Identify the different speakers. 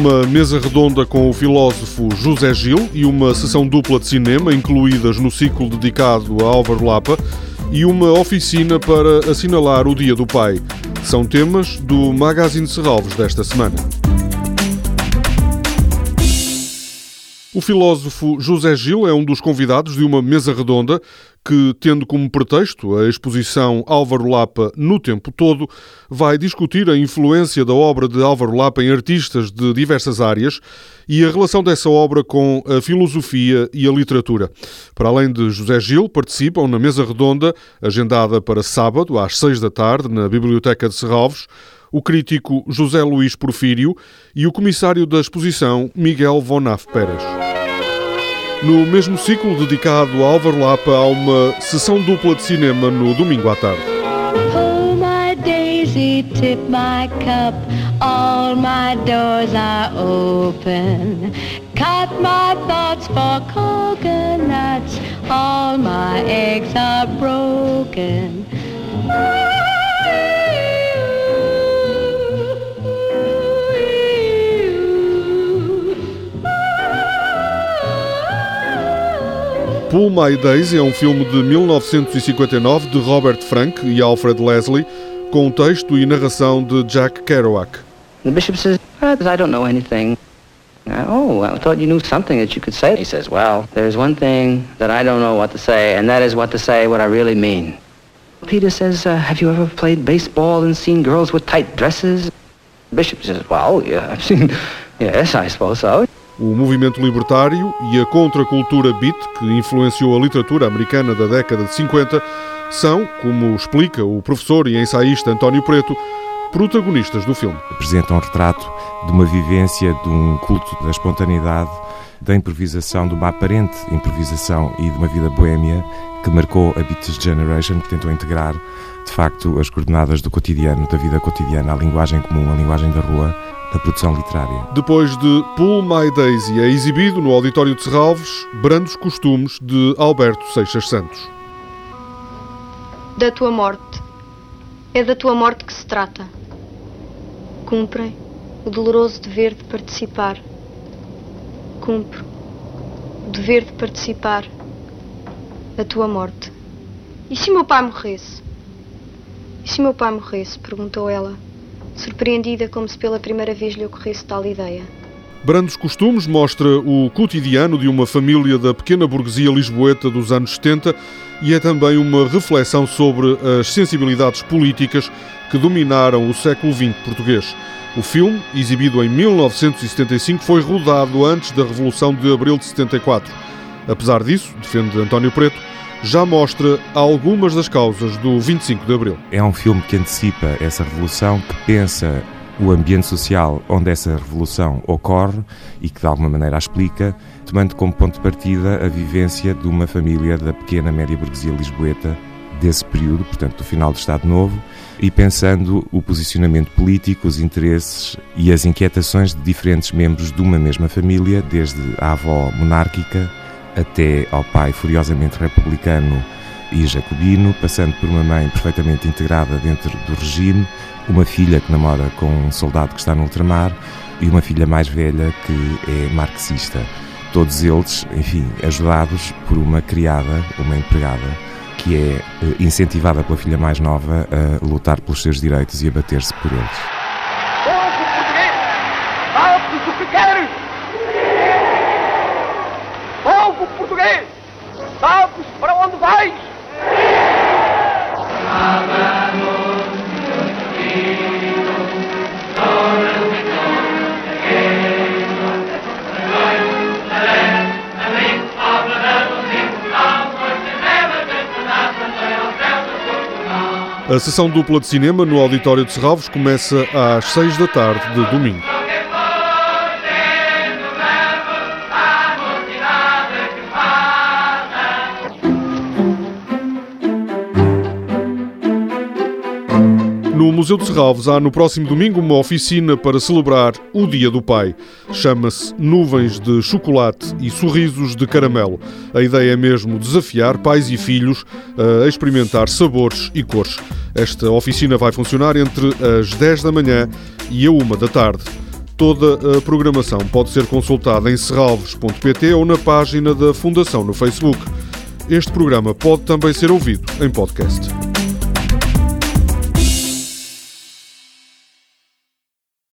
Speaker 1: uma mesa redonda com o filósofo José Gil e uma sessão dupla de cinema, incluídas no ciclo dedicado a Álvaro Lapa, e uma oficina para assinalar o Dia do Pai. São temas do Magazine Serralves desta semana. O filósofo José Gil é um dos convidados de uma mesa redonda que, tendo como pretexto a exposição Álvaro Lapa no tempo todo, vai discutir a influência da obra de Álvaro Lapa em artistas de diversas áreas e a relação dessa obra com a filosofia e a literatura. Para além de José Gil, participam na mesa redonda, agendada para sábado, às seis da tarde, na Biblioteca de Serralves, o crítico José Luís Porfírio e o comissário da exposição Miguel Vonaf Pérez. No mesmo ciclo dedicado a Álvaro Lapa, há uma sessão dupla de cinema no domingo à tarde. Oh, my daisy, tip my cup, all my doors are open. Cut my thoughts for coconuts, all my eggs are broken. Pull My Daisy é um filme de 1959 de Robert Frank e Alfred Leslie, com texto e narração de Jack Kerouac.
Speaker 2: The bishop says, I don't know anything. Oh, I thought you knew something that you could say. He says, well, there's one thing that I don't know what to say, and that is what to say what I really mean. Peter says, uh, have you ever played baseball and seen girls with tight dresses? Bishop says, well, yeah, I've seen, yes, I suppose so.
Speaker 1: O movimento libertário e a contracultura beat, que influenciou a literatura americana da década de 50, são, como explica o professor e ensaísta António Preto, protagonistas do filme.
Speaker 3: Apresenta um retrato de uma vivência, de um culto da espontaneidade, da improvisação, de uma aparente improvisação e de uma vida boêmia que marcou a Beatles Generation, que tentou integrar, de facto, as coordenadas do cotidiano, da vida cotidiana, a linguagem comum, a linguagem da rua, da produção literária.
Speaker 1: Depois de Pull My Daisy é exibido no Auditório de Serralves Brandos Costumes de Alberto Seixas Santos.
Speaker 4: Da tua morte. É da tua morte que se trata. Cumprem o doloroso dever de participar. Cumpro o dever de participar da tua morte. E se meu pai morresse? E se meu pai morresse? perguntou ela surpreendida como se pela primeira vez lhe ocorresse tal ideia.
Speaker 1: Brandos Costumes mostra o cotidiano de uma família da pequena burguesia lisboeta dos anos 70 e é também uma reflexão sobre as sensibilidades políticas que dominaram o século XX português. O filme, exibido em 1975, foi rodado antes da Revolução de Abril de 74. Apesar disso, defende António Preto, já mostra algumas das causas do 25 de Abril.
Speaker 3: É um filme que antecipa essa revolução, que pensa o ambiente social onde essa revolução ocorre e que de alguma maneira a explica, tomando como ponto de partida a vivência de uma família da pequena média burguesia lisboeta desse período, portanto do final do Estado Novo, e pensando o posicionamento político, os interesses e as inquietações de diferentes membros de uma mesma família, desde a avó monárquica até ao pai furiosamente republicano e jacobino, passando por uma mãe perfeitamente integrada dentro do regime, uma filha que namora com um soldado que está no ultramar e uma filha mais velha que é marxista. Todos eles, enfim, ajudados por uma criada, uma empregada, que é eh, incentivada pela filha mais nova a lutar pelos seus direitos e a bater-se por eles.
Speaker 1: A sessão dupla de cinema no Auditório de Serralves começa às 6 da tarde de domingo. Museu de Serralves há no próximo domingo uma oficina para celebrar o Dia do Pai. Chama-se Nuvens de Chocolate e Sorrisos de Caramelo. A ideia é mesmo desafiar pais e filhos a experimentar sabores e cores. Esta oficina vai funcionar entre as 10 da manhã e a 1 da tarde. Toda a programação pode ser consultada em serralves.pt ou na página da Fundação no Facebook. Este programa pode também ser ouvido em podcast.